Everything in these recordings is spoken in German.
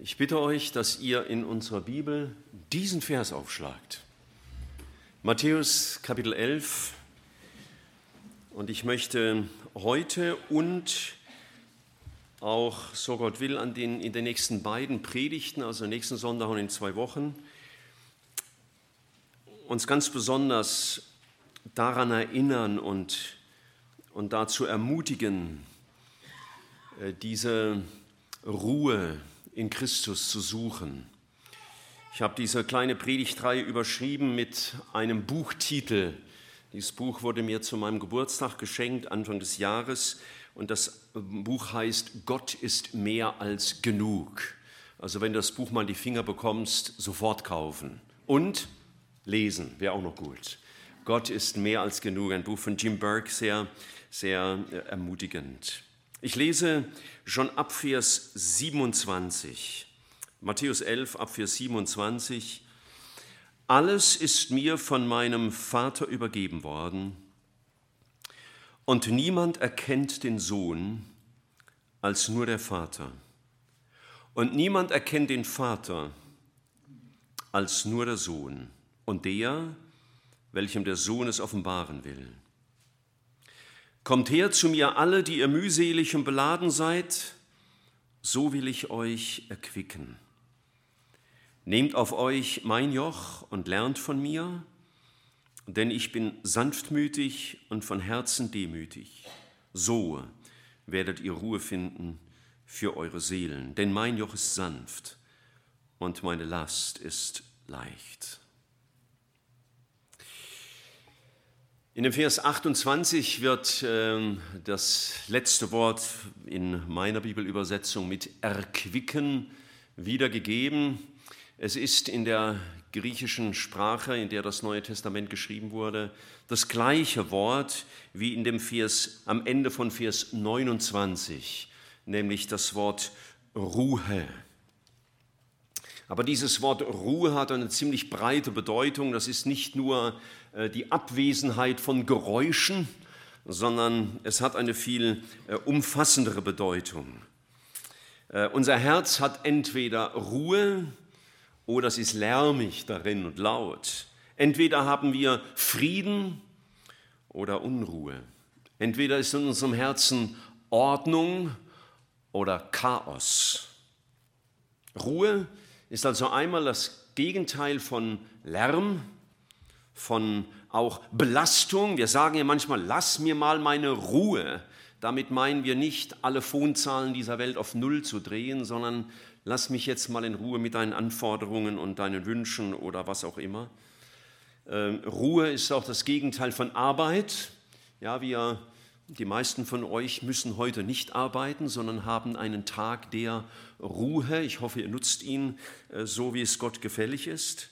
Ich bitte euch, dass ihr in unserer Bibel diesen Vers aufschlagt. Matthäus Kapitel 11. Und ich möchte heute und auch, so Gott will, an den, in den nächsten beiden Predigten, also nächsten Sonntag und in zwei Wochen, uns ganz besonders daran erinnern und, und dazu ermutigen, äh, diese Ruhe in Christus zu suchen. Ich habe diese kleine Predigtreihe überschrieben mit einem Buchtitel. Dieses Buch wurde mir zu meinem Geburtstag geschenkt, Anfang des Jahres. Und das Buch heißt Gott ist mehr als genug. Also wenn du das Buch mal in die Finger bekommst, sofort kaufen. Und lesen, wäre auch noch gut. Gott ist mehr als genug. Ein Buch von Jim Burke, sehr, sehr ermutigend. Ich lese schon ab Vers 27. Matthäus 11 ab Vers 27. Alles ist mir von meinem Vater übergeben worden und niemand erkennt den Sohn als nur der Vater. Und niemand erkennt den Vater als nur der Sohn und der, welchem der Sohn es offenbaren will. Kommt her zu mir alle, die ihr mühselig und beladen seid, so will ich euch erquicken. Nehmt auf euch mein Joch und lernt von mir, denn ich bin sanftmütig und von Herzen demütig. So werdet ihr Ruhe finden für eure Seelen, denn mein Joch ist sanft und meine Last ist leicht. In dem Vers 28 wird äh, das letzte Wort in meiner Bibelübersetzung mit erquicken wiedergegeben. Es ist in der griechischen Sprache, in der das Neue Testament geschrieben wurde, das gleiche Wort wie in dem Vers am Ende von Vers 29, nämlich das Wort Ruhe. Aber dieses Wort Ruhe hat eine ziemlich breite Bedeutung. Das ist nicht nur die Abwesenheit von Geräuschen, sondern es hat eine viel äh, umfassendere Bedeutung. Äh, unser Herz hat entweder Ruhe, oder es ist lärmig darin und laut. Entweder haben wir Frieden oder Unruhe. Entweder ist in unserem Herzen Ordnung oder Chaos. Ruhe ist also einmal das Gegenteil von Lärm, von auch Belastung. Wir sagen ja manchmal, lass mir mal meine Ruhe. Damit meinen wir nicht, alle Phonzahlen dieser Welt auf Null zu drehen, sondern lass mich jetzt mal in Ruhe mit deinen Anforderungen und deinen Wünschen oder was auch immer. Ähm, Ruhe ist auch das Gegenteil von Arbeit. Ja, wir, die meisten von euch müssen heute nicht arbeiten, sondern haben einen Tag der Ruhe. Ich hoffe, ihr nutzt ihn äh, so, wie es Gott gefällig ist.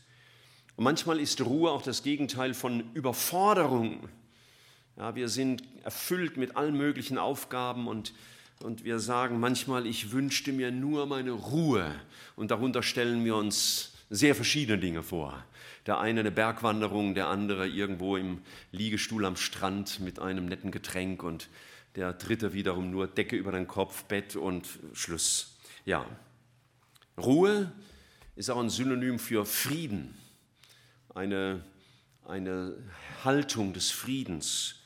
Und manchmal ist Ruhe auch das Gegenteil von Überforderung. Ja, wir sind erfüllt mit allen möglichen Aufgaben und und wir sagen manchmal, ich wünschte mir nur meine Ruhe. Und darunter stellen wir uns sehr verschiedene Dinge vor. Der eine eine Bergwanderung, der andere irgendwo im Liegestuhl am Strand mit einem netten Getränk und der dritte wiederum nur Decke über den Kopf, Bett und Schluss. Ja, Ruhe ist auch ein Synonym für Frieden, eine, eine Haltung des Friedens.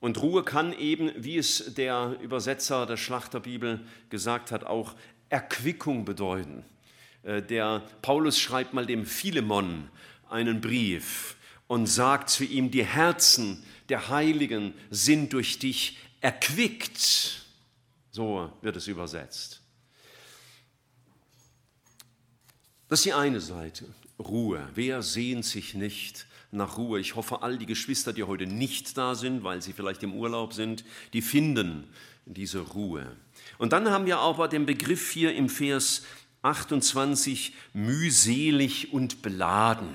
Und Ruhe kann eben, wie es der Übersetzer der Schlachterbibel gesagt hat, auch Erquickung bedeuten. Äh, der Paulus schreibt mal dem Philemon einen Brief und sagt zu ihm, die Herzen der Heiligen sind durch dich erquickt. So wird es übersetzt. Das ist die eine Seite, Ruhe. Wer sehnt sich nicht nach Ruhe. Ich hoffe, all die Geschwister, die heute nicht da sind, weil sie vielleicht im Urlaub sind, die finden diese Ruhe. Und dann haben wir aber den Begriff hier im Vers 28, mühselig und beladen.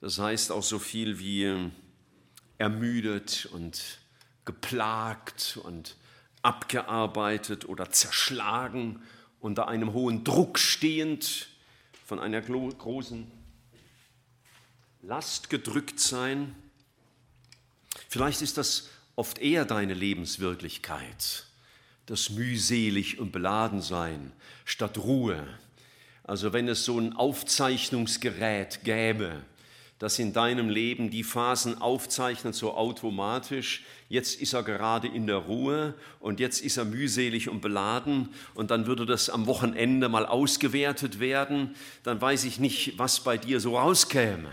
Das heißt auch so viel wie ermüdet und geplagt und abgearbeitet oder zerschlagen, unter einem hohen Druck stehend von einer großen Last gedrückt sein. Vielleicht ist das oft eher deine Lebenswirklichkeit, das mühselig und beladen sein statt Ruhe. Also wenn es so ein Aufzeichnungsgerät gäbe, das in deinem Leben die Phasen aufzeichnet, so automatisch. Jetzt ist er gerade in der Ruhe und jetzt ist er mühselig und beladen und dann würde das am Wochenende mal ausgewertet werden. Dann weiß ich nicht, was bei dir so rauskäme.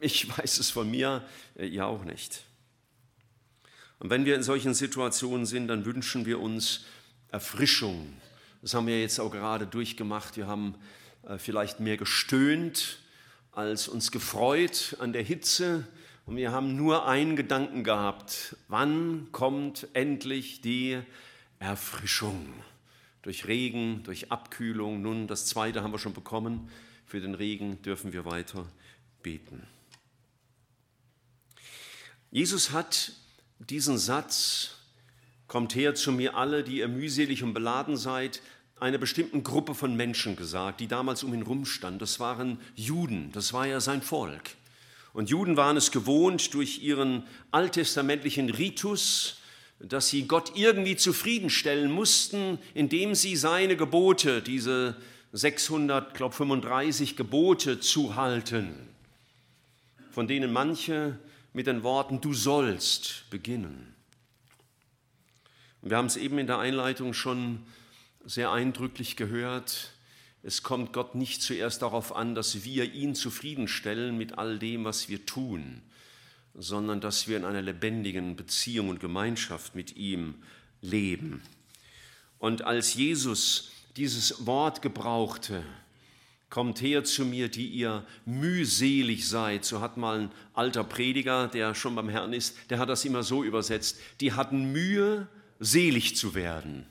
Ich weiß es von mir, äh, ihr auch nicht. Und wenn wir in solchen Situationen sind, dann wünschen wir uns Erfrischung. Das haben wir jetzt auch gerade durchgemacht. Wir haben äh, vielleicht mehr gestöhnt als uns gefreut an der Hitze. Und wir haben nur einen Gedanken gehabt. Wann kommt endlich die Erfrischung? Durch Regen, durch Abkühlung. Nun, das zweite haben wir schon bekommen. Für den Regen dürfen wir weiter beten. Jesus hat diesen Satz, kommt her zu mir alle, die ihr mühselig und beladen seid, einer bestimmten Gruppe von Menschen gesagt, die damals um ihn rumstand. Das waren Juden, das war ja sein Volk. Und Juden waren es gewohnt, durch ihren alttestamentlichen Ritus, dass sie Gott irgendwie zufriedenstellen mussten, indem sie seine Gebote, diese 635 Gebote zu halten, von denen manche mit den Worten du sollst beginnen. wir haben es eben in der Einleitung schon sehr eindrücklich gehört, es kommt Gott nicht zuerst darauf an, dass wir ihn zufriedenstellen mit all dem, was wir tun, sondern dass wir in einer lebendigen Beziehung und Gemeinschaft mit ihm leben. Und als Jesus dieses Wort gebrauchte, Kommt her zu mir, die ihr mühselig seid. So hat mal ein alter Prediger, der schon beim Herrn ist, der hat das immer so übersetzt. Die hatten Mühe, selig zu werden.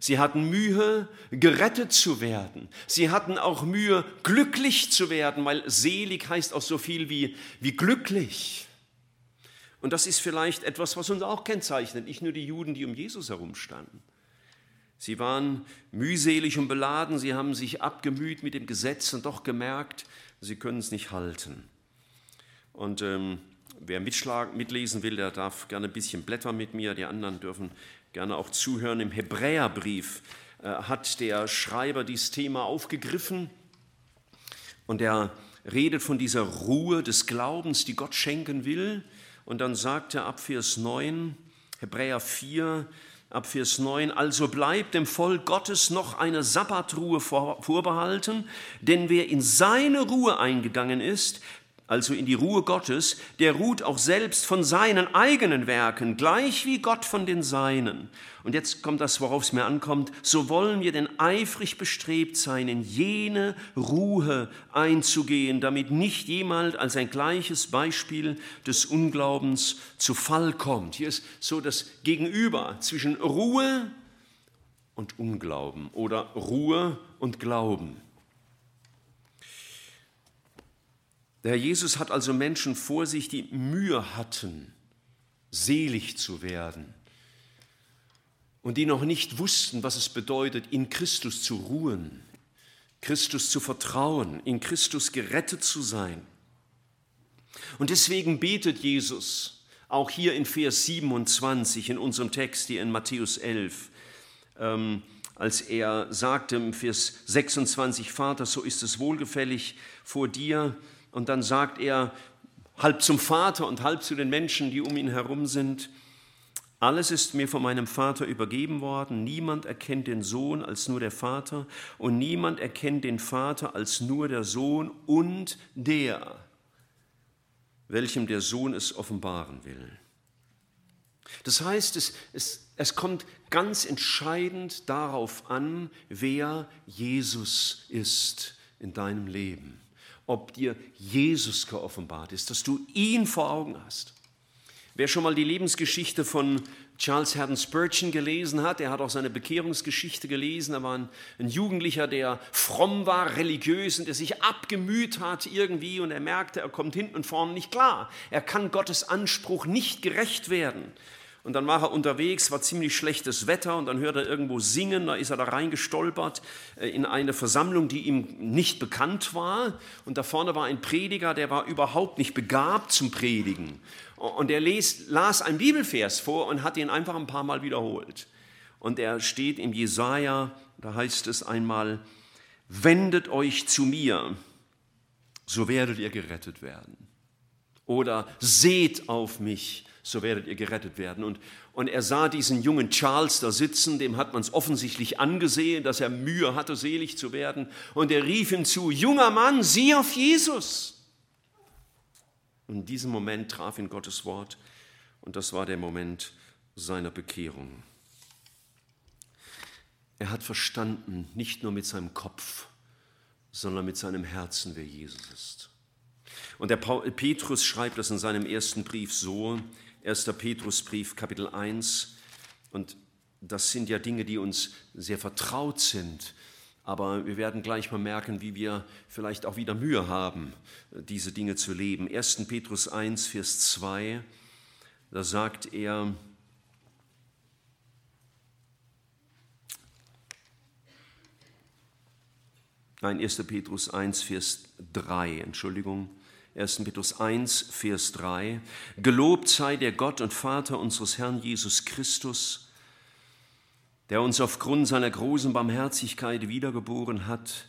Sie hatten Mühe, gerettet zu werden. Sie hatten auch Mühe, glücklich zu werden, weil selig heißt auch so viel wie, wie glücklich. Und das ist vielleicht etwas, was uns auch kennzeichnet, nicht nur die Juden, die um Jesus herumstanden. Sie waren mühselig und beladen, sie haben sich abgemüht mit dem Gesetz und doch gemerkt, sie können es nicht halten. Und ähm, wer mitschlagen, mitlesen will, der darf gerne ein bisschen blättern mit mir, die anderen dürfen gerne auch zuhören. Im Hebräerbrief äh, hat der Schreiber dieses Thema aufgegriffen und er redet von dieser Ruhe des Glaubens, die Gott schenken will. Und dann sagt er ab Vers 9, Hebräer 4, ab Vers 9, also bleibt dem Volk Gottes noch eine Sabbatruhe vorbehalten, denn wer in seine Ruhe eingegangen ist, also in die Ruhe Gottes, der ruht auch selbst von seinen eigenen Werken, gleich wie Gott von den Seinen. Und jetzt kommt das, worauf es mir ankommt, so wollen wir denn eifrig bestrebt sein, in jene Ruhe einzugehen, damit nicht jemand als ein gleiches Beispiel des Unglaubens zu Fall kommt. Hier ist so das Gegenüber zwischen Ruhe und Unglauben oder Ruhe und Glauben. Der Herr Jesus hat also Menschen vor sich, die Mühe hatten, selig zu werden und die noch nicht wussten, was es bedeutet, in Christus zu ruhen, Christus zu vertrauen, in Christus gerettet zu sein. Und deswegen betet Jesus auch hier in Vers 27 in unserem Text, hier in Matthäus 11, ähm, als er sagte im Vers 26, Vater, so ist es wohlgefällig vor dir, und dann sagt er halb zum Vater und halb zu den Menschen, die um ihn herum sind, alles ist mir von meinem Vater übergeben worden, niemand erkennt den Sohn als nur der Vater und niemand erkennt den Vater als nur der Sohn und der, welchem der Sohn es offenbaren will. Das heißt, es, es, es kommt ganz entscheidend darauf an, wer Jesus ist in deinem Leben ob dir Jesus geoffenbart ist, dass du ihn vor Augen hast. Wer schon mal die Lebensgeschichte von Charles Haddon Spurgeon gelesen hat, der hat auch seine Bekehrungsgeschichte gelesen. Er war ein, ein, Jugendlicher, der fromm war, religiös und der sich abgemüht hat irgendwie und er merkte, er kommt hinten und vorne nicht klar. Er kann Gottes Anspruch nicht gerecht werden. Und dann war er unterwegs, war ziemlich schlechtes Wetter und dann hört er irgendwo singen, da ist er da reingestolpert äh, in eine Versammlung, die ihm nicht bekannt war. Und da vorne war ein Prediger, der war überhaupt nicht begabt zum Predigen. Und er las, las einen Bibelvers vor und hat ihn einfach ein paar Mal wiederholt. und er steht im Jesaja, da heißt es einmal, wendet euch zu mir, so werdet ihr gerettet werden. Oder seht auf mich, so werdet ihr gerettet werden. Und, und er sah diesen jungen Charles da sitzen, dem hat man es offensichtlich angesehen, dass er Mühe hatte, selig zu werden. Und er rief ihm zu, junger Mann, sieh auf Jesus. Und in diesem Moment traf ihn Gottes Wort und das war der Moment seiner Bekehrung. Er hat verstanden, nicht nur mit seinem Kopf, sondern mit seinem Herzen, wer Jesus ist. Und der Petrus schreibt das in seinem ersten Brief so, 1. Petrusbrief, Kapitel 1. Und das sind ja Dinge, die uns sehr vertraut sind. Aber wir werden gleich mal merken, wie wir vielleicht auch wieder Mühe haben, diese Dinge zu leben. 1. Petrus 1, Vers 2, da sagt er, Nein, 1. Petrus 1, Vers 3, Entschuldigung. 1. Petrus 1, Vers 3. Gelobt sei der Gott und Vater unseres Herrn Jesus Christus, der uns aufgrund seiner großen Barmherzigkeit wiedergeboren hat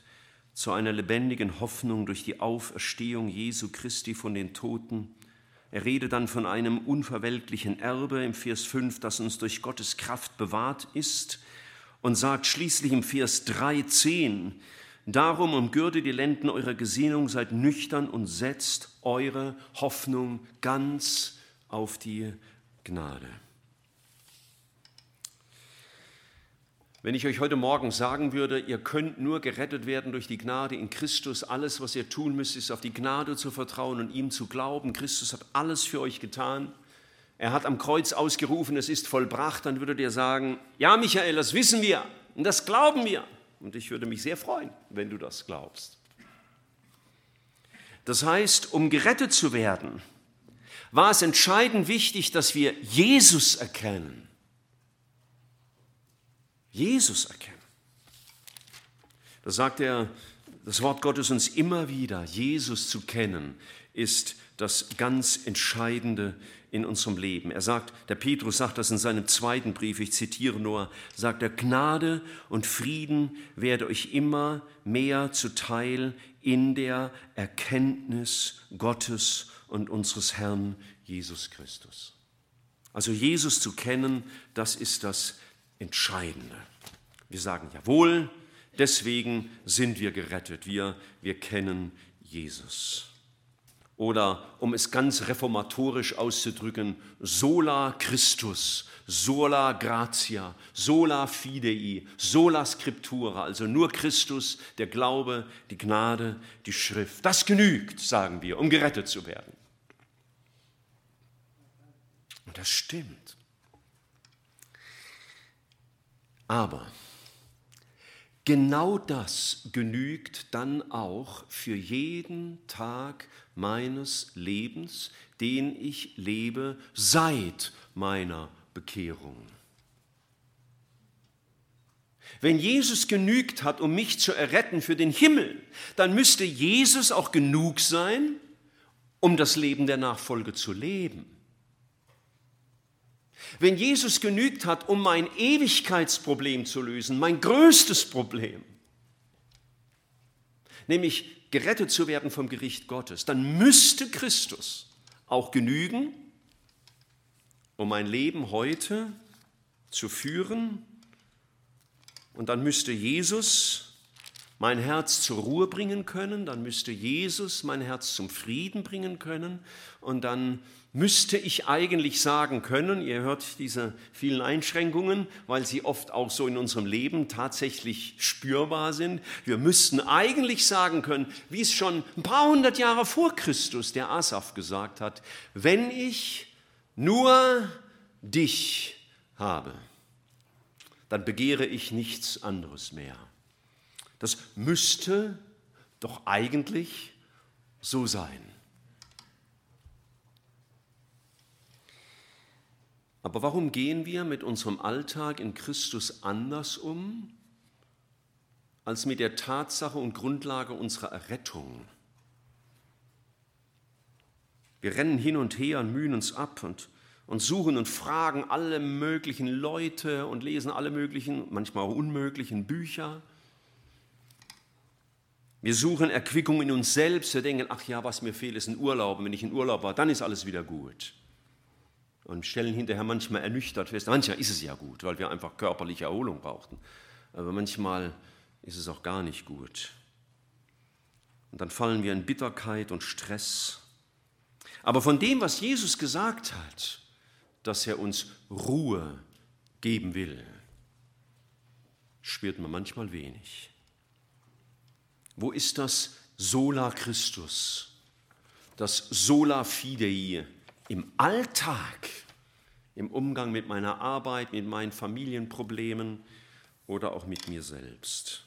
zu einer lebendigen Hoffnung durch die Auferstehung Jesu Christi von den Toten. Er redet dann von einem unverweltlichen Erbe im Vers 5, das uns durch Gottes Kraft bewahrt ist und sagt schließlich im Vers 13, Darum umgürtet die Lenden eurer Gesinnung, seid nüchtern und setzt eure Hoffnung ganz auf die Gnade. Wenn ich euch heute Morgen sagen würde, ihr könnt nur gerettet werden durch die Gnade in Christus, alles, was ihr tun müsst, ist auf die Gnade zu vertrauen und ihm zu glauben. Christus hat alles für euch getan. Er hat am Kreuz ausgerufen, es ist vollbracht, dann würdet ihr sagen, ja Michael, das wissen wir und das glauben wir. Und ich würde mich sehr freuen, wenn du das glaubst. Das heißt, um gerettet zu werden, war es entscheidend wichtig, dass wir Jesus erkennen. Jesus erkennen. Da sagt er das Wort Gottes uns immer wieder, Jesus zu kennen, ist das ganz Entscheidende in unserem Leben. Er sagt, der Petrus sagt das in seinem zweiten Brief, ich zitiere nur, sagt er, Gnade und Frieden werde euch immer mehr zuteil in der Erkenntnis Gottes und unseres Herrn Jesus Christus. Also Jesus zu kennen, das ist das Entscheidende. Wir sagen jawohl, deswegen sind wir gerettet. Wir, wir kennen Jesus oder um es ganz reformatorisch auszudrücken, sola Christus, sola gratia, sola fidei, sola scriptura, also nur Christus, der Glaube, die Gnade, die Schrift. Das genügt, sagen wir, um gerettet zu werden. Und das stimmt. Aber genau das genügt dann auch für jeden Tag meines Lebens, den ich lebe seit meiner Bekehrung. Wenn Jesus genügt hat, um mich zu erretten für den Himmel, dann müsste Jesus auch genug sein, um das Leben der Nachfolge zu leben. Wenn Jesus genügt hat, um mein Ewigkeitsproblem zu lösen, mein größtes Problem, nämlich gerettet zu werden vom Gericht Gottes, dann müsste Christus auch genügen, um mein Leben heute zu führen. Und dann müsste Jesus mein Herz zur Ruhe bringen können, dann müsste Jesus mein Herz zum Frieden bringen können und dann müsste ich eigentlich sagen können, ihr hört diese vielen Einschränkungen, weil sie oft auch so in unserem Leben tatsächlich spürbar sind, wir müssten eigentlich sagen können, wie es schon ein paar hundert Jahre vor Christus der Asaf gesagt hat, wenn ich nur dich habe, dann begehre ich nichts anderes mehr. Das müsste doch eigentlich so sein. Aber warum gehen wir mit unserem Alltag in Christus anders um als mit der Tatsache und Grundlage unserer Errettung? Wir rennen hin und her und mühen uns ab und, und suchen und fragen alle möglichen Leute und lesen alle möglichen, manchmal auch unmöglichen Bücher. Wir suchen Erquickung in uns selbst. Wir denken, ach ja, was mir fehlt, ist ein Urlaub. Und wenn ich in Urlaub war, dann ist alles wieder gut. Und stellen hinterher manchmal ernüchtert fest, manchmal ist es ja gut, weil wir einfach körperliche Erholung brauchten. Aber manchmal ist es auch gar nicht gut. Und dann fallen wir in Bitterkeit und Stress. Aber von dem, was Jesus gesagt hat, dass er uns Ruhe geben will, spürt man manchmal wenig. Wo ist das Sola Christus, das Sola Fidei im Alltag, im Umgang mit meiner Arbeit, mit meinen Familienproblemen oder auch mit mir selbst?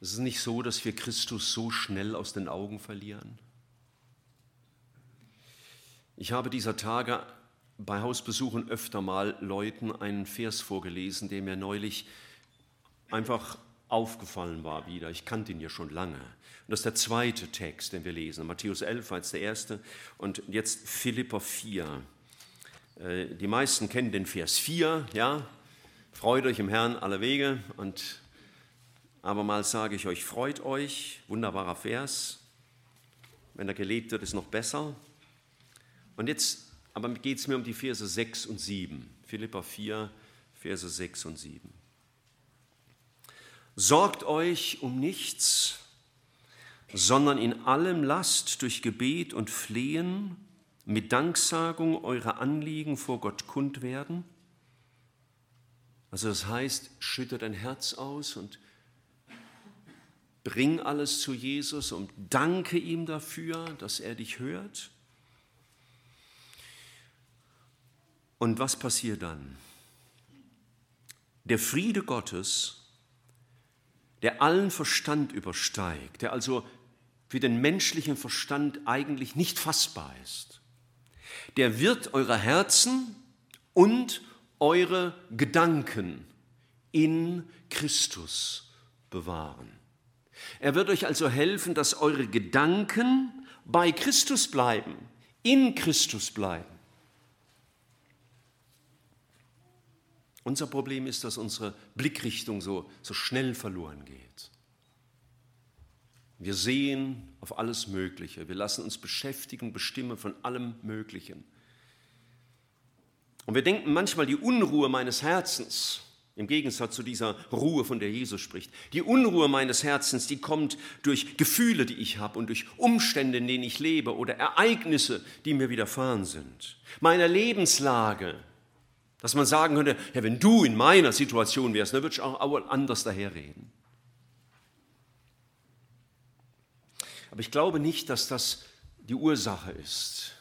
Es ist nicht so, dass wir Christus so schnell aus den Augen verlieren. Ich habe dieser Tage bei Hausbesuchen öfter mal Leuten einen Vers vorgelesen, der mir neulich einfach aufgefallen war wieder. Ich kannte ihn ja schon lange. Und das ist der zweite Text, den wir lesen. Matthäus 11 war jetzt der erste und jetzt Philippa 4. Äh, die meisten kennen den Vers 4, ja. Freut euch im Herrn aller Wege und abermals sage ich euch, freut euch. Wunderbarer Vers. Wenn er gelebt wird, ist noch besser. Und jetzt aber geht es mir um die Verse 6 und 7. Philippa 4, Verse 6 und 7. Sorgt euch um nichts, sondern in allem lasst durch Gebet und Flehen mit Danksagung eure Anliegen vor Gott kund werden. Also das heißt, schütte dein Herz aus und bring alles zu Jesus und danke ihm dafür, dass er dich hört. Und was passiert dann? Der Friede Gottes, der allen Verstand übersteigt, der also für den menschlichen Verstand eigentlich nicht fassbar ist, der wird eure Herzen und eure Gedanken in Christus bewahren. Er wird euch also helfen, dass eure Gedanken bei Christus bleiben, in Christus bleiben. Unser Problem ist, dass unsere Blickrichtung so, so schnell verloren geht. Wir sehen auf alles Mögliche. Wir lassen uns beschäftigen, bestimmen von allem Möglichen. Und wir denken manchmal, die Unruhe meines Herzens, im Gegensatz zu dieser Ruhe, von der Jesus spricht, die Unruhe meines Herzens, die kommt durch Gefühle, die ich habe und durch Umstände, in denen ich lebe oder Ereignisse, die mir widerfahren sind. Meine Lebenslage, dass man sagen könnte, ja, wenn du in meiner Situation wärst, dann würde ich auch anders daherreden. Aber ich glaube nicht, dass das die Ursache ist,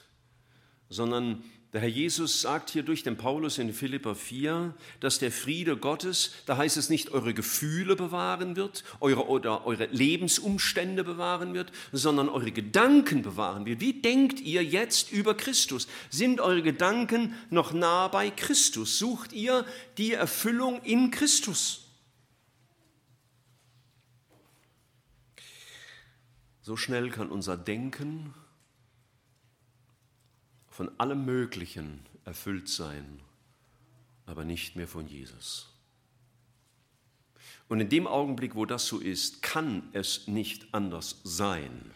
sondern der Herr Jesus sagt hier durch den Paulus in Philippa 4, dass der Friede Gottes, da heißt es nicht, eure Gefühle bewahren wird eure, oder eure Lebensumstände bewahren wird, sondern eure Gedanken bewahren wird. Wie denkt ihr jetzt über Christus? Sind eure Gedanken noch nah bei Christus? Sucht ihr die Erfüllung in Christus? So schnell kann unser Denken von allem Möglichen erfüllt sein, aber nicht mehr von Jesus. Und in dem Augenblick, wo das so ist, kann es nicht anders sein,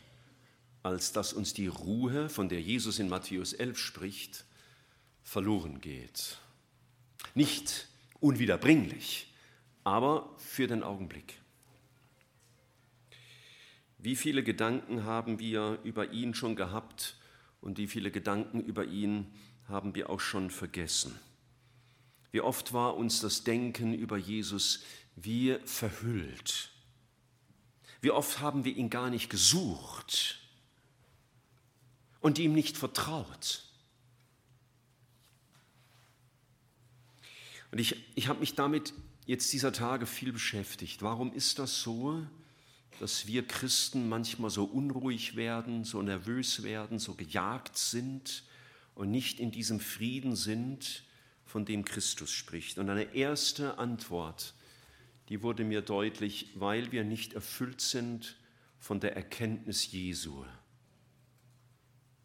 als dass uns die Ruhe, von der Jesus in Matthäus 11 spricht, verloren geht. Nicht unwiederbringlich, aber für den Augenblick. Wie viele Gedanken haben wir über ihn schon gehabt, und wie viele Gedanken über ihn haben wir auch schon vergessen. Wie oft war uns das Denken über Jesus wie verhüllt. Wie oft haben wir ihn gar nicht gesucht und ihm nicht vertraut. Und ich, ich habe mich damit jetzt dieser Tage viel beschäftigt. Warum ist das so? Dass wir Christen manchmal so unruhig werden, so nervös werden, so gejagt sind und nicht in diesem Frieden sind, von dem Christus spricht. Und eine erste Antwort, die wurde mir deutlich, weil wir nicht erfüllt sind von der Erkenntnis Jesu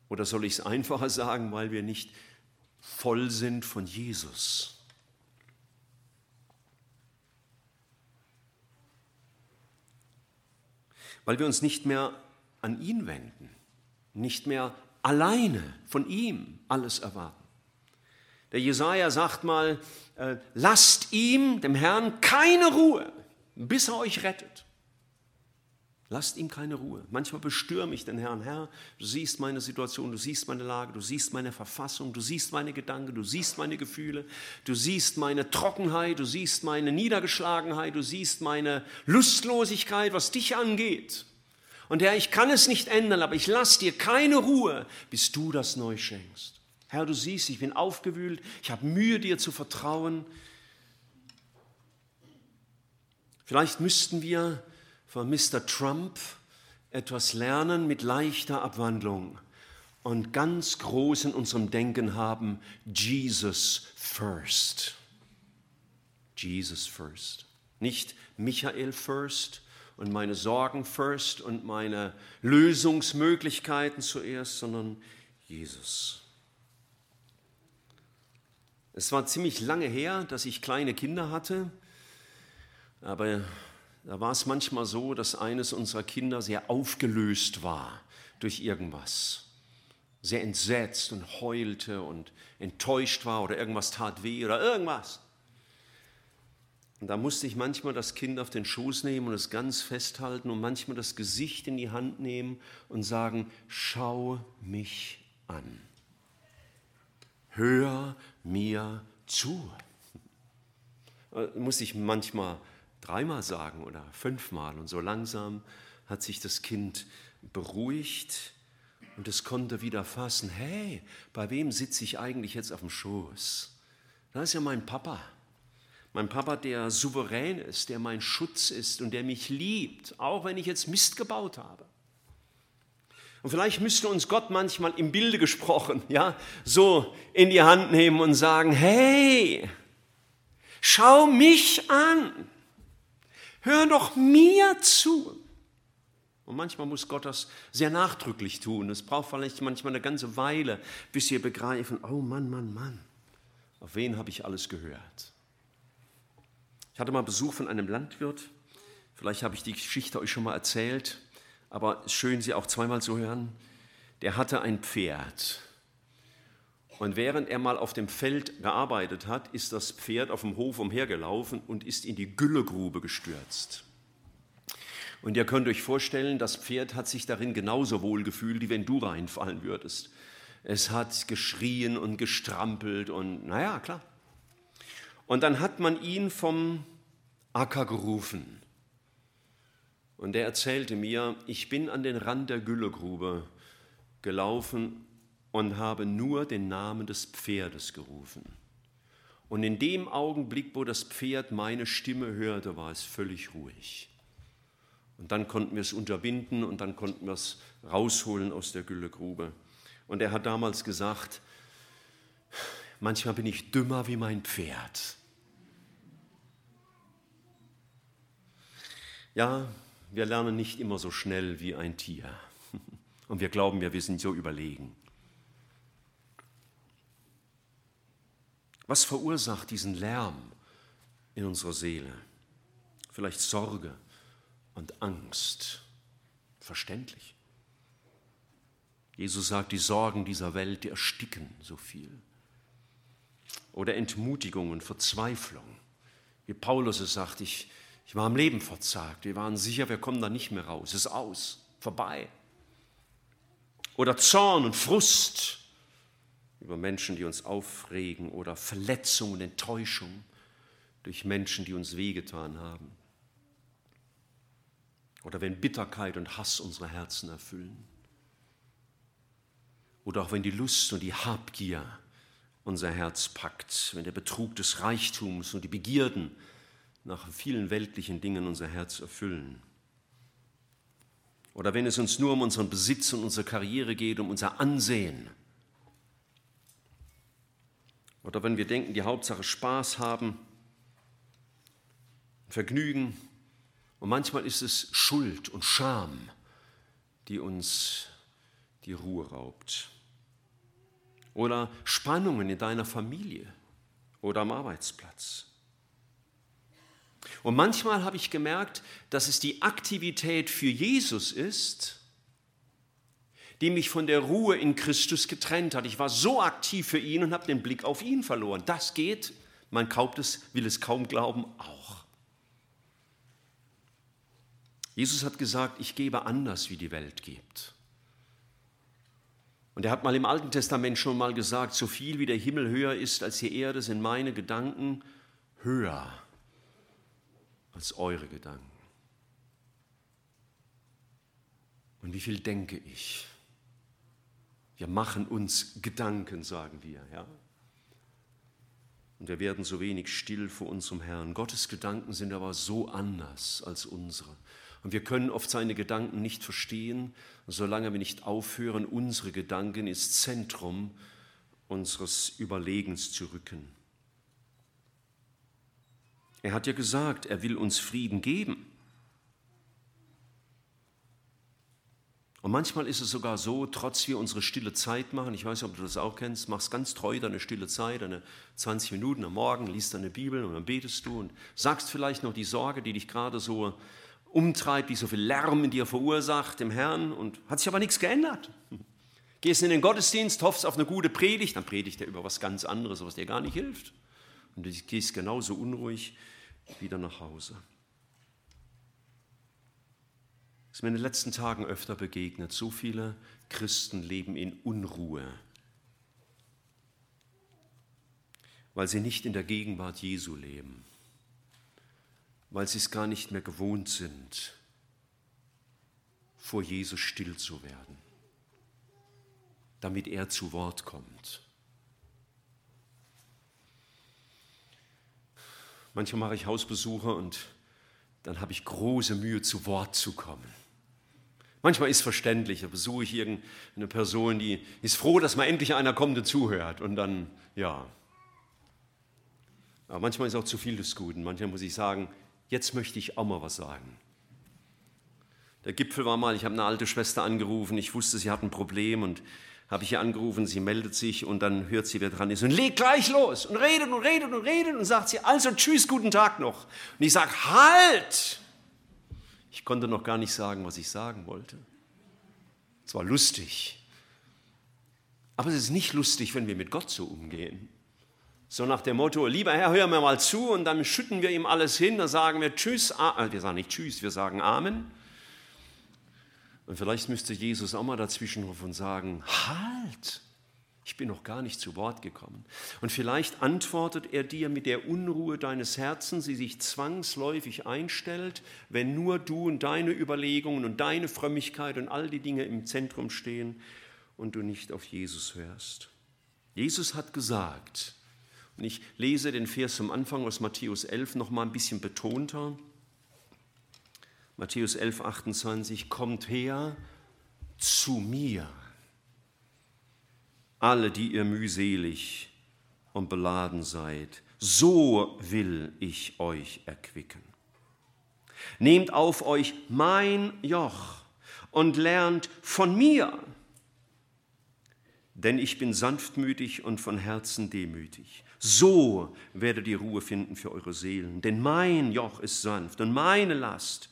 Oder soll ich es einfacher sagen, weil wir nicht voll sind von Jesus? Weil wir uns nicht mehr an ihn wenden, nicht mehr alleine von ihm alles erwarten. Der Jesaja sagt mal: äh, Lasst ihm, dem Herrn, keine Ruhe, bis er euch rettet. Lasst ihm keine Ruhe. Manchmal bestürme ich den Herrn. Herr, du siehst meine Situation, du siehst meine Lage, du siehst meine Verfassung, du siehst meine Gedanken, du siehst meine Gefühle, du siehst meine Trockenheit, du siehst meine Niedergeschlagenheit, du siehst meine Lustlosigkeit, was dich angeht. Und Herr, ich kann es nicht ändern, aber ich lasse dir keine Ruhe, bis du das neu schenkst. Herr, du siehst, ich bin aufgewühlt, ich habe Mühe, dir zu vertrauen. Vielleicht müssten wir von Mr. Trump etwas lernen mit leichter Abwandlung und ganz groß in unserem Denken haben, Jesus first. Jesus first. Nicht Michael first und meine Sorgen first und meine Lösungsmöglichkeiten zuerst, sondern Jesus. Es war ziemlich lange her, dass ich kleine Kinder hatte, aber da war es manchmal so, dass eines unserer Kinder sehr aufgelöst war durch irgendwas. Sehr entsetzt und heulte und enttäuscht war oder irgendwas tat weh oder irgendwas. Und da musste ich manchmal das Kind auf den Schoß nehmen und es ganz festhalten und manchmal das Gesicht in die Hand nehmen und sagen, schau mich an. Hör mir zu. Äh, muss ich manchmal dreimal sagen oder fünfmal. Und so langsam hat sich das Kind beruhigt und es konnte wieder fassen, hey, bei wem sitze ich eigentlich jetzt auf dem Schoß? Da ist ja mein Papa. Mein Papa, der souverän ist, der mein Schutz ist und der mich liebt, auch wenn ich jetzt Mist gebaut habe. Und vielleicht müsste uns Gott manchmal im Bilde gesprochen, ja, so in die Hand nehmen und sagen, hey, schau mich an. Hör doch mir zu. Und manchmal muss Gott das sehr nachdrücklich tun. Es braucht vielleicht manchmal eine ganze Weile, bis wir begreifen, oh Mann, Mann, Mann, auf wen habe ich alles gehört? Ich hatte mal Besuch von einem Landwirt. Vielleicht habe ich die Geschichte euch schon mal erzählt, aber es ist schön, sie auch zweimal zu hören. Der hatte ein Pferd. Und während er mal auf dem Feld gearbeitet hat, ist das Pferd auf dem Hof umhergelaufen und ist in die Güllegrube gestürzt. Und ihr könnt euch vorstellen, das Pferd hat sich darin genauso wohl gefühlt, wie wenn du reinfallen würdest. Es hat geschrien und gestrampelt und naja, klar. Und dann hat man ihn vom Acker gerufen. Und er erzählte mir, ich bin an den Rand der Güllegrube gelaufen und habe nur den Namen des Pferdes gerufen. Und in dem Augenblick, wo das Pferd meine Stimme hörte, war es völlig ruhig. Und dann konnten wir es unterbinden und dann konnten wir es rausholen aus der Güllegrube. Und er hat damals gesagt, manchmal bin ich dümmer wie mein Pferd. Ja, wir lernen nicht immer so schnell wie ein Tier. Und wir glauben wir sind so überlegen. Was verursacht diesen Lärm in unserer Seele? Vielleicht Sorge und Angst. Verständlich. Jesus sagt, die Sorgen dieser Welt, die ersticken so viel. Oder Entmutigung und Verzweiflung. Wie Paulus es sagt, ich, ich war am Leben verzagt. Wir waren sicher, wir kommen da nicht mehr raus. Es ist aus, vorbei. Oder Zorn und Frust über Menschen, die uns aufregen oder Verletzung und Enttäuschung durch Menschen, die uns wehgetan haben. Oder wenn Bitterkeit und Hass unsere Herzen erfüllen. Oder auch wenn die Lust und die Habgier unser Herz packt, wenn der Betrug des Reichtums und die Begierden nach vielen weltlichen Dingen unser Herz erfüllen. Oder wenn es uns nur um unseren Besitz und unsere Karriere geht, um unser Ansehen oder wenn wir denken, die Hauptsache Spaß haben, Vergnügen. Und manchmal ist es Schuld und Scham, die uns die Ruhe raubt. oder Spannungen in deiner Familie oder am Arbeitsplatz. Und manchmal habe ich gemerkt, dass es die Aktivität für Jesus ist, die mich von der Ruhe in Christus getrennt hat. Ich war so aktiv für ihn und habe den Blick auf ihn verloren. Das geht, man kauft es, will es kaum glauben, auch. Jesus hat gesagt, ich gebe anders, wie die Welt gibt. Und er hat mal im Alten Testament schon mal gesagt, so viel wie der Himmel höher ist als die Erde, sind meine Gedanken höher als eure Gedanken. Und wie viel denke ich? Wir machen uns Gedanken, sagen wir, ja. Und wir werden so wenig still vor unserem Herrn. Gottes Gedanken sind aber so anders als unsere. Und wir können oft seine Gedanken nicht verstehen, solange wir nicht aufhören, unsere Gedanken ins Zentrum unseres Überlegens zu rücken. Er hat ja gesagt, er will uns Frieden geben. Und manchmal ist es sogar so, trotz wir unsere stille Zeit machen, ich weiß nicht, ob du das auch kennst, machst ganz treu deine stille Zeit, deine 20 Minuten am Morgen, liest deine Bibel und dann betest du und sagst vielleicht noch die Sorge, die dich gerade so umtreibt, die so viel Lärm in dir verursacht, dem Herrn und hat sich aber nichts geändert. Gehst in den Gottesdienst, hoffst auf eine gute Predigt, dann predigt er über was ganz anderes, was dir gar nicht hilft. Und du gehst genauso unruhig wieder nach Hause. Das ist mir in den letzten Tagen öfter begegnet. So viele Christen leben in Unruhe, weil sie nicht in der Gegenwart Jesu leben, weil sie es gar nicht mehr gewohnt sind, vor Jesus still zu werden, damit er zu Wort kommt. Manchmal mache ich Hausbesuche und dann habe ich große Mühe, zu Wort zu kommen. Manchmal ist verständlich, da besuche ich irgendeine Person, die ist froh, dass mal endlich einer kommt und zuhört. Und dann, ja. Aber manchmal ist auch zu viel des Guten. Manchmal muss ich sagen, jetzt möchte ich auch mal was sagen. Der Gipfel war mal, ich habe eine alte Schwester angerufen, ich wusste, sie hat ein Problem und habe ich ihr angerufen, sie meldet sich und dann hört sie, wer dran ist und legt gleich los und redet und redet und redet und sagt sie, also tschüss, guten Tag noch. Und ich sage, halt! Ich konnte noch gar nicht sagen, was ich sagen wollte. Es war lustig. Aber es ist nicht lustig, wenn wir mit Gott so umgehen. So nach dem Motto, lieber Herr, hör mir mal zu und dann schütten wir ihm alles hin, dann sagen wir Tschüss, äh, wir sagen nicht Tschüss, wir sagen Amen. Und vielleicht müsste Jesus auch mal dazwischenrufen und sagen, halt, ich bin noch gar nicht zu Wort gekommen. Und vielleicht antwortet er dir mit der Unruhe deines Herzens, die sich zwangsläufig einstellt, wenn nur du und deine Überlegungen und deine Frömmigkeit und all die Dinge im Zentrum stehen und du nicht auf Jesus hörst. Jesus hat gesagt, und ich lese den Vers zum Anfang aus Matthäus 11 noch mal ein bisschen betonter. Matthäus 11, 28, kommt her zu mir, alle, die ihr mühselig und beladen seid, so will ich euch erquicken. Nehmt auf euch mein Joch und lernt von mir, denn ich bin sanftmütig und von Herzen demütig. So werdet ihr Ruhe finden für eure Seelen, denn mein Joch ist sanft und meine Last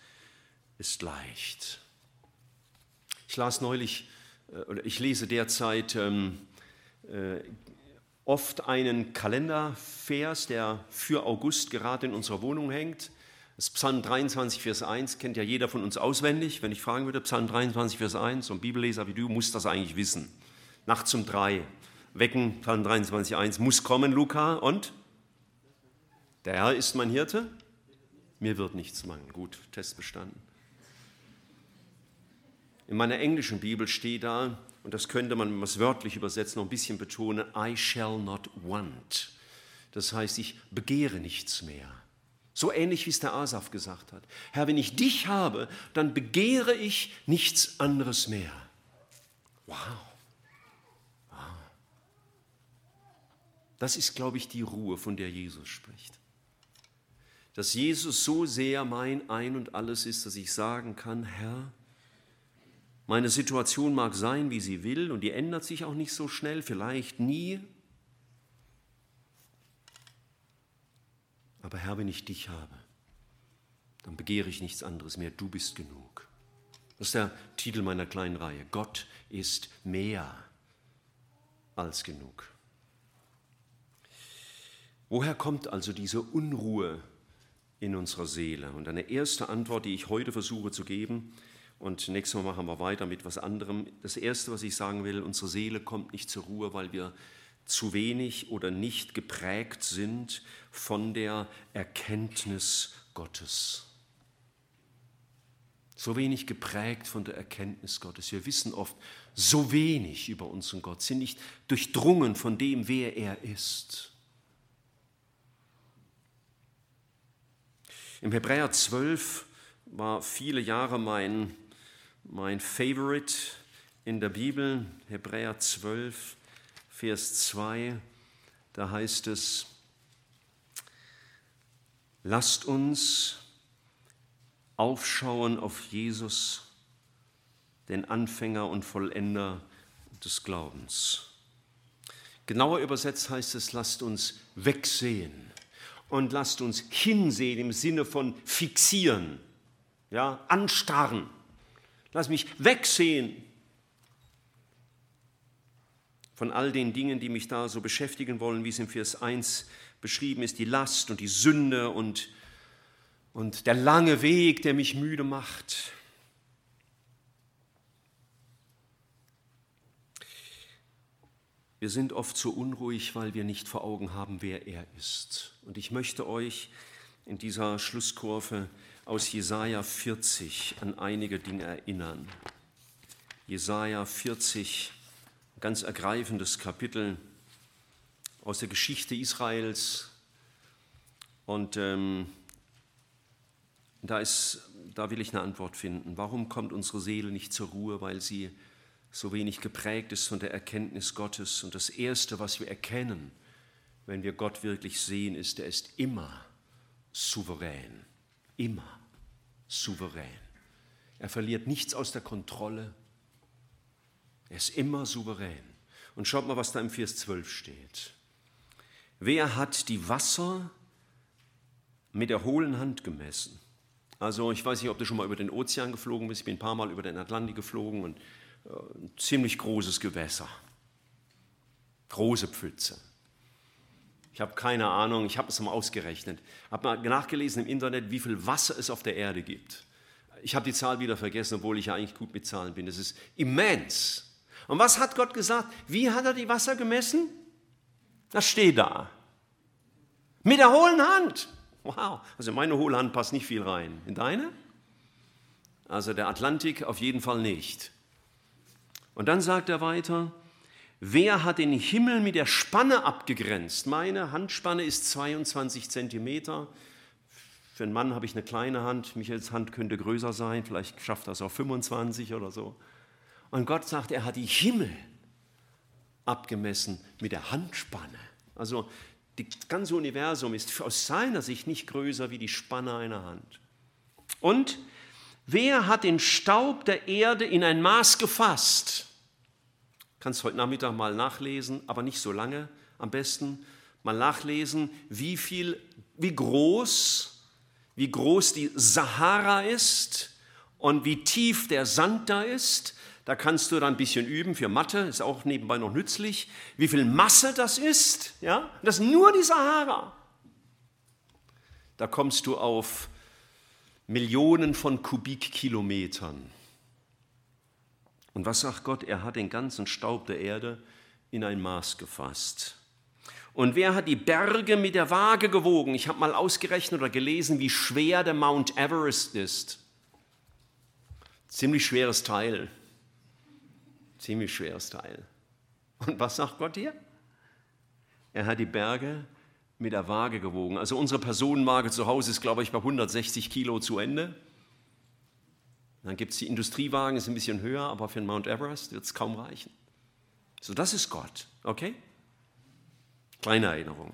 ist leicht. Ich las neulich, äh, oder ich lese derzeit ähm, äh, oft einen Kalendervers, der für August gerade in unserer Wohnung hängt. Das Psalm 23, Vers 1 kennt ja jeder von uns auswendig. Wenn ich fragen würde, Psalm 23, Vers 1, so ein Bibelleser wie du muss das eigentlich wissen. Nachts um drei, wecken, Psalm 23, 1, muss kommen, Luca, und? Der Herr ist mein Hirte, mir wird nichts mangeln. Gut, Test bestanden. In meiner englischen Bibel steht da, und das könnte man, wenn man es wörtlich übersetzt, noch ein bisschen betonen, I shall not want. Das heißt, ich begehre nichts mehr. So ähnlich wie es der Asaf gesagt hat. Herr, wenn ich dich habe, dann begehre ich nichts anderes mehr. Wow. wow. Das ist, glaube ich, die Ruhe, von der Jesus spricht. Dass Jesus so sehr mein Ein und alles ist, dass ich sagen kann, Herr, Meine Situation mag sein, wie sie will, und die ändert sich auch nicht so schnell, vielleicht nie. Aber Herr, wenn ich dich habe, dann begehre ich nichts anderes mehr. Du bist genug. Das ist der Titel meiner kleinen Reihe. Gott ist mehr als genug. Woher kommt also diese Unruhe in unserer Seele? Und eine erste Antwort, die ich heute versuche zu geben, und nächstes Mal machen wir weiter mit was anderem. Das Erste, was ich sagen will, unsere Seele kommt nicht zur Ruhe, weil wir zu wenig oder nicht geprägt sind von der Erkenntnis Gottes. So wenig geprägt von der Erkenntnis Gottes. Wir wissen oft so wenig über unseren Gott, sind nicht durchdrungen von dem, wer er ist. Im Hebräer 12 war viele Jahre mein mein Favorite in der Bibel, Hebräer 12, Vers 2, da heißt es, lasst uns aufschauen auf Jesus, den Anfänger und Vollender des Glaubens. Genauer übersetzt heißt es, lasst uns wegsehen und lasst uns hinsehen im Sinne von fixieren, ja, anstarren Lass mich wegsehen von all den Dingen, die mich da so beschäftigen wollen, wie es im Vers 1 beschrieben ist, die Last und die Sünde und, und der lange Weg, der mich müde macht. Wir sind oft so unruhig, weil wir nicht vor Augen haben, wer er ist. Und ich möchte euch in dieser Schlusskurve aus Jesaja 40 an einige Dinge erinnern. Jesaja 40, ganz ergreifendes Kapitel aus der Geschichte Israels. Und ähm, da, ist, da will ich eine Antwort finden. Warum kommt unsere Seele nicht zur Ruhe? Weil sie so wenig geprägt ist von der Erkenntnis Gottes. Und das Erste, was wir erkennen, wenn wir Gott wirklich sehen, ist, er ist immer souverän. Immer souverän. Er verliert nichts aus der Kontrolle. Er ist immer souverän. Und schaut mal, was da im Vers 12 steht. Wer hat die Wasser mit der hohlen Hand gemessen? Also ich weiß nicht, ob du schon mal über den Ozean geflogen bist. Ich bin ein paar Mal über den Atlantik geflogen und äh, ein ziemlich großes Gewässer. Große Pfütze. Ich habe keine Ahnung, ich habe es mal ausgerechnet. Habe mal nachgelesen im Internet, wie viel Wasser es auf der Erde gibt. Ich habe die Zahl wieder vergessen, obwohl ich ja eigentlich gut mit Zahlen bin. Das ist immens. Und was hat Gott gesagt? Wie hat er die Wasser gemessen? Das steht da. Mit der hohlen Hand. Wow. Also in meine hohle Hand passt nicht viel rein. In deine? Also der Atlantik auf jeden Fall nicht. Und dann sagt er weiter, Wer hat den Himmel mit der Spanne abgegrenzt? Meine Handspanne ist 22 Zentimeter. Für einen Mann habe ich eine kleine Hand. Michaels Hand könnte größer sein. Vielleicht schafft das auch 25 oder so. Und Gott sagt, er hat die Himmel abgemessen mit der Handspanne. Also das ganze Universum ist aus seiner Sicht nicht größer wie die Spanne einer Hand. Und wer hat den Staub der Erde in ein Maß gefasst? Kannst heute Nachmittag mal nachlesen, aber nicht so lange. Am besten mal nachlesen, wie viel, wie groß, wie groß die Sahara ist und wie tief der Sand da ist. Da kannst du dann ein bisschen üben für Mathe, ist auch nebenbei noch nützlich, wie viel Masse das ist. Ja? Das ist nur die Sahara. Da kommst du auf Millionen von Kubikkilometern. Und was sagt Gott? Er hat den ganzen Staub der Erde in ein Maß gefasst. Und wer hat die Berge mit der Waage gewogen? Ich habe mal ausgerechnet oder gelesen, wie schwer der Mount Everest ist. Ziemlich schweres Teil. Ziemlich schweres Teil. Und was sagt Gott hier? Er hat die Berge mit der Waage gewogen. Also unsere Personenwaage zu Hause ist, glaube ich, bei 160 Kilo zu Ende. Dann gibt es die Industriewagen, ist ein bisschen höher, aber für den Mount Everest wird es kaum reichen. So, das ist Gott, okay? Kleine Erinnerung.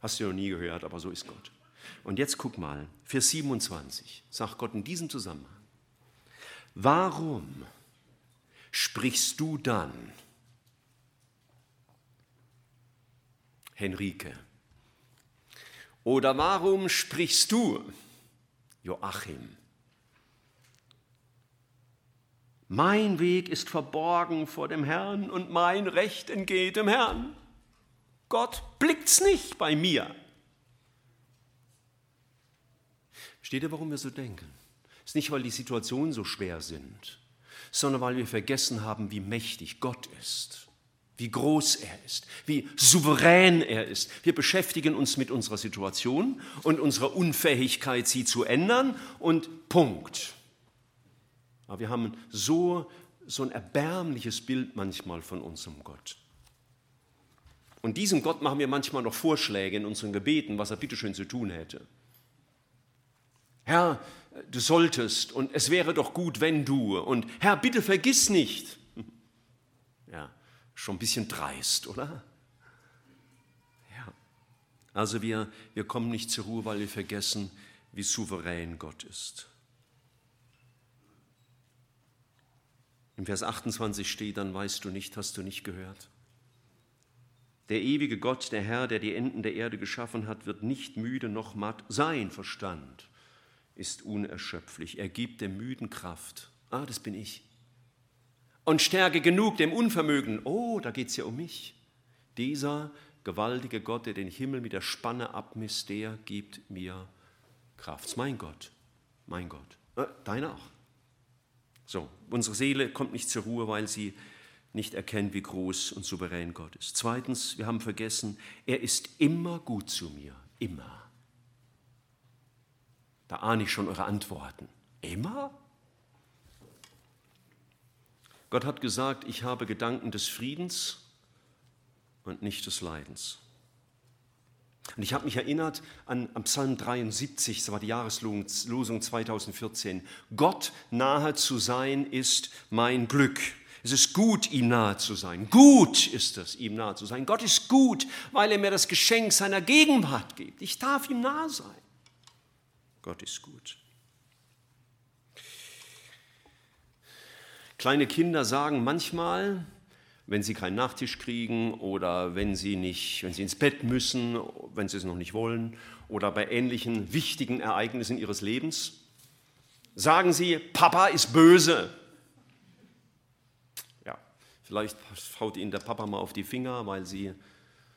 Hast du noch nie gehört, aber so ist Gott. Und jetzt guck mal, Vers 27 sagt Gott in diesem Zusammenhang. Warum sprichst du dann, Henrike? Oder warum sprichst du, Joachim? Mein Weg ist verborgen vor dem Herrn und mein Recht entgeht dem Herrn. Gott blickt's nicht bei mir. Versteht ihr, warum wir so denken? Ist nicht, weil die Situationen so schwer sind, sondern weil wir vergessen haben, wie mächtig Gott ist, wie groß er ist, wie souverän er ist. Wir beschäftigen uns mit unserer Situation und unserer Unfähigkeit, sie zu ändern und Punkt. Aber wir haben so, so ein erbärmliches Bild manchmal von unserem Gott. Und diesem Gott machen wir manchmal noch Vorschläge in unseren Gebeten, was er bitteschön zu tun hätte. Herr, du solltest und es wäre doch gut, wenn du und Herr, bitte vergiss nicht. Ja, schon ein bisschen dreist, oder? Ja. Also wir, wir kommen nicht zur Ruhe, weil wir vergessen, wie souverän Gott ist. Im Vers 28 steht, dann weißt du nicht, hast du nicht gehört. Der ewige Gott, der Herr, der die Enden der Erde geschaffen hat, wird nicht müde noch matt. Sein Verstand ist unerschöpflich. Er gibt dem Müden Kraft. Ah, das bin ich. Und Stärke genug dem Unvermögen. Oh, da geht es ja um mich. Dieser gewaltige Gott, der den Himmel mit der Spanne abmisst, der gibt mir Kraft. Mein Gott. Mein Gott. Äh, deiner auch. So, unsere Seele kommt nicht zur Ruhe, weil sie nicht erkennt, wie groß und souverän Gott ist. Zweitens, wir haben vergessen, er ist immer gut zu mir, immer. Da ahne ich schon eure Antworten. Immer? Gott hat gesagt, ich habe Gedanken des Friedens und nicht des Leidens. Und ich habe mich erinnert an, an Psalm 73, das war die Jahreslosung 2014. Gott nahe zu sein ist mein Glück. Es ist gut, ihm nahe zu sein. Gut ist es, ihm nahe zu sein. Gott ist gut, weil er mir das Geschenk seiner Gegenwart gibt. Ich darf ihm nahe sein. Gott ist gut. Kleine Kinder sagen manchmal, wenn sie keinen Nachtisch kriegen oder wenn sie, nicht, wenn sie ins Bett müssen, wenn sie es noch nicht wollen oder bei ähnlichen wichtigen Ereignissen ihres Lebens, sagen sie, Papa ist böse. Ja, vielleicht haut ihnen der Papa mal auf die Finger, weil sie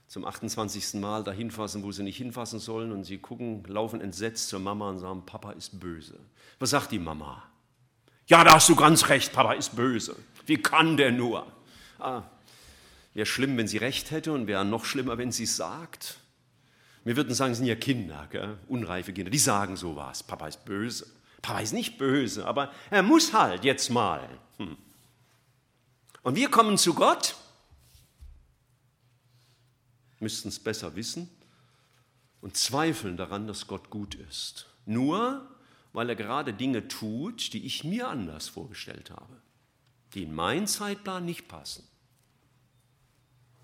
zum 28. Mal dahin fassen, wo sie nicht hinfassen sollen und sie gucken, laufen entsetzt zur Mama und sagen, Papa ist böse. Was sagt die Mama? Ja, da hast du ganz recht, Papa ist böse. Wie kann der nur? Ah, wäre schlimm, wenn sie recht hätte und wäre noch schlimmer, wenn sie es sagt. Wir würden sagen, es sind ja Kinder, gell? unreife Kinder, die sagen sowas. Papa ist böse. Papa ist nicht böse, aber er muss halt jetzt mal. Hm. Und wir kommen zu Gott, müssten es besser wissen und zweifeln daran, dass Gott gut ist. Nur weil er gerade Dinge tut, die ich mir anders vorgestellt habe, die in meinen Zeitplan nicht passen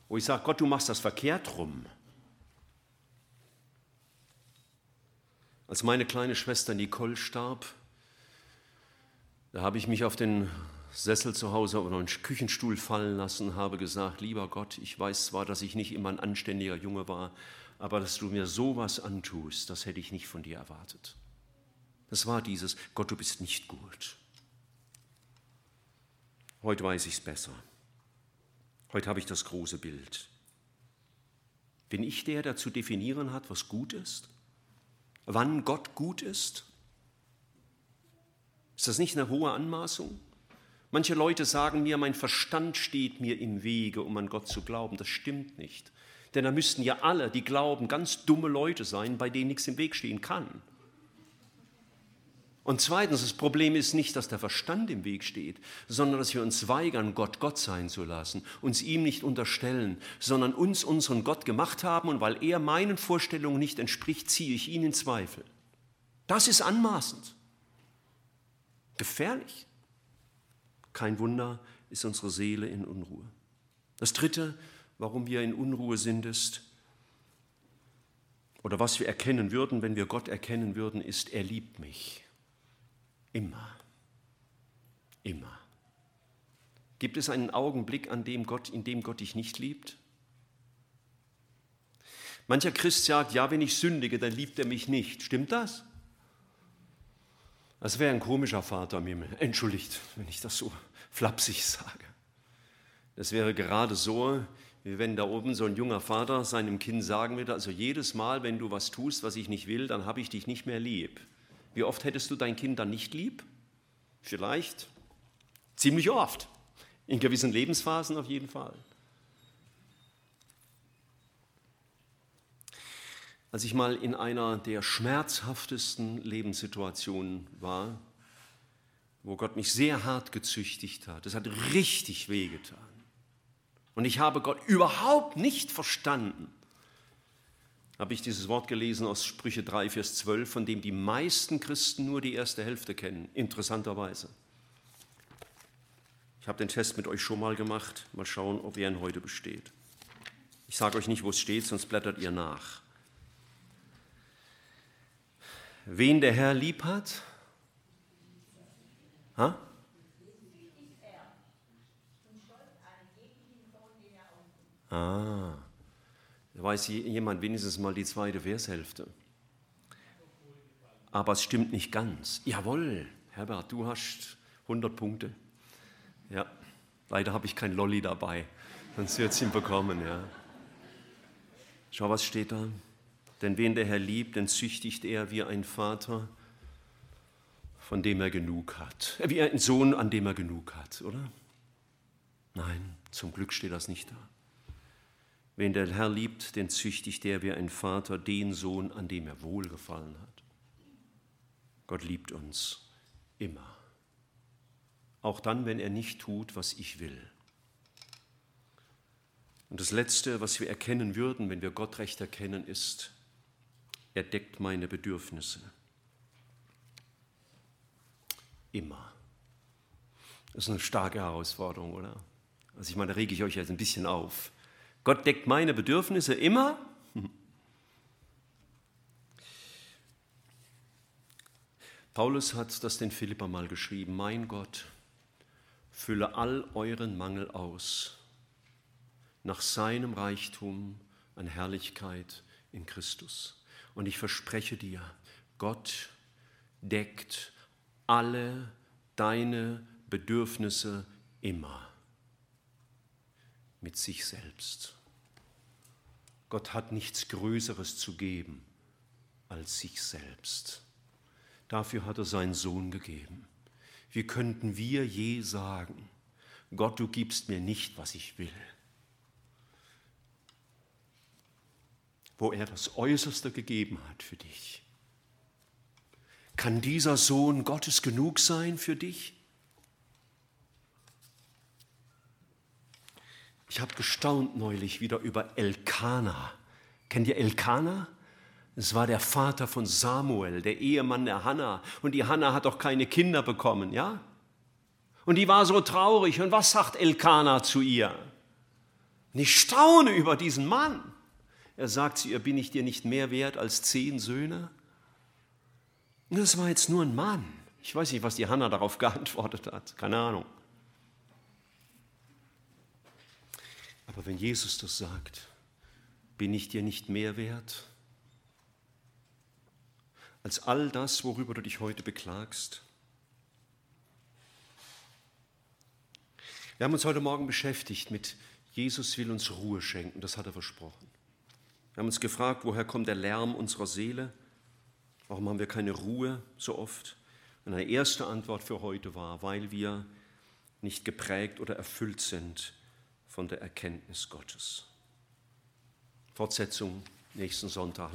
wo ich sage, Gott, du machst das verkehrt rum. Als meine kleine Schwester Nicole starb, da habe ich mich auf den Sessel zu Hause oder einen Küchenstuhl fallen lassen, habe gesagt, lieber Gott, ich weiß zwar, dass ich nicht immer ein anständiger Junge war, aber dass du mir sowas antust, das hätte ich nicht von dir erwartet. Das war dieses, Gott, du bist nicht gut. Heute weiß ich es besser. Heute habe ich das große Bild. Bin ich der, der zu definieren hat, was gut ist? Wann Gott gut ist? Ist das nicht eine hohe Anmaßung? Manche Leute sagen mir, mein Verstand steht mir im Wege, um an Gott zu glauben. Das stimmt nicht. Denn da müssten ja alle, die glauben, ganz dumme Leute sein, bei denen nichts im Weg stehen kann. Und zweitens, das Problem ist nicht, dass der Verstand im Weg steht, sondern dass wir uns weigern, Gott Gott sein zu lassen, uns ihm nicht unterstellen, sondern uns unseren Gott gemacht haben und weil er meinen Vorstellungen nicht entspricht, ziehe ich ihn in Zweifel. Das ist anmaßend. Gefährlich. Kein Wunder ist unsere Seele in Unruhe. Das Dritte, warum wir in Unruhe sind, ist, oder was wir erkennen würden, wenn wir Gott erkennen würden, ist, er liebt mich. Immer. Immer. Gibt es einen Augenblick, an dem Gott, in dem Gott dich nicht liebt? Mancher Christ sagt, ja, wenn ich sündige, dann liebt er mich nicht. Stimmt das? Das wäre ein komischer Vater im Himmel. Entschuldigt, wenn ich das so flapsig sage. Das wäre gerade so, wie wenn da oben so ein junger Vater seinem Kind sagen würde, also jedes Mal, wenn du was tust, was ich nicht will, dann habe ich dich nicht mehr lieb. Wie oft hättest du dein Kind dann nicht lieb? Vielleicht ziemlich oft. In gewissen Lebensphasen auf jeden Fall. Als ich mal in einer der schmerzhaftesten Lebenssituationen war, wo Gott mich sehr hart gezüchtigt hat, das hat richtig wehgetan. Und ich habe Gott überhaupt nicht verstanden. Habe ich dieses Wort gelesen aus Sprüche 3, Vers 12, von dem die meisten Christen nur die erste Hälfte kennen, interessanterweise. Ich habe den Test mit euch schon mal gemacht. Mal schauen, ob er ihn heute besteht. Ich sage euch nicht, wo es steht, sonst blättert ihr nach. Wen der Herr lieb hat? Ha? Ah, weiß jemand wenigstens mal die zweite Vershälfte. Aber es stimmt nicht ganz. Jawohl, Herbert, du hast 100 Punkte. Ja, leider habe ich kein Lolli dabei, sonst wird es ihn bekommen. Ja. Schau, was steht da? Denn wen der Herr liebt, den züchtigt er wie ein Vater, von dem er genug hat. Wie ein Sohn, an dem er genug hat, oder? Nein, zum Glück steht das nicht da. Wen der Herr liebt, den züchtigt er wie ein Vater den Sohn, an dem er wohlgefallen hat. Gott liebt uns immer auch dann, wenn er nicht tut, was ich will. Und das Letzte, was wir erkennen würden, wenn wir Gott recht erkennen, ist, er deckt meine Bedürfnisse. Immer. Das ist eine starke Herausforderung, oder? Also ich meine, da rege ich euch jetzt ein bisschen auf. Gott deckt meine Bedürfnisse immer. Paulus hat das den Philippa mal geschrieben. Mein Gott, fülle all euren Mangel aus nach seinem Reichtum an Herrlichkeit in Christus. Und ich verspreche dir, Gott deckt alle deine Bedürfnisse immer mit sich selbst. Gott hat nichts Größeres zu geben als sich selbst. Dafür hat er seinen Sohn gegeben. Wie könnten wir je sagen, Gott, du gibst mir nicht, was ich will? Wo er das Äußerste gegeben hat für dich. Kann dieser Sohn Gottes genug sein für dich? Ich habe gestaunt neulich wieder über Elkana. Kennt ihr Elkana? Es war der Vater von Samuel, der Ehemann der Hanna. Und die Hanna hat doch keine Kinder bekommen, ja? Und die war so traurig. Und was sagt Elkanah zu ihr? Und ich staune über diesen Mann. Er sagt zu ihr, bin ich dir nicht mehr wert als zehn Söhne? Und das war jetzt nur ein Mann. Ich weiß nicht, was die Hanna darauf geantwortet hat. Keine Ahnung. Aber wenn Jesus das sagt, bin ich dir nicht mehr wert als all das, worüber du dich heute beklagst. Wir haben uns heute Morgen beschäftigt mit Jesus will uns Ruhe schenken, das hat er versprochen. Wir haben uns gefragt, woher kommt der Lärm unserer Seele? Warum haben wir keine Ruhe so oft? Und eine erste Antwort für heute war, weil wir nicht geprägt oder erfüllt sind von der Erkenntnis Gottes. Fortsetzung nächsten Sonntag.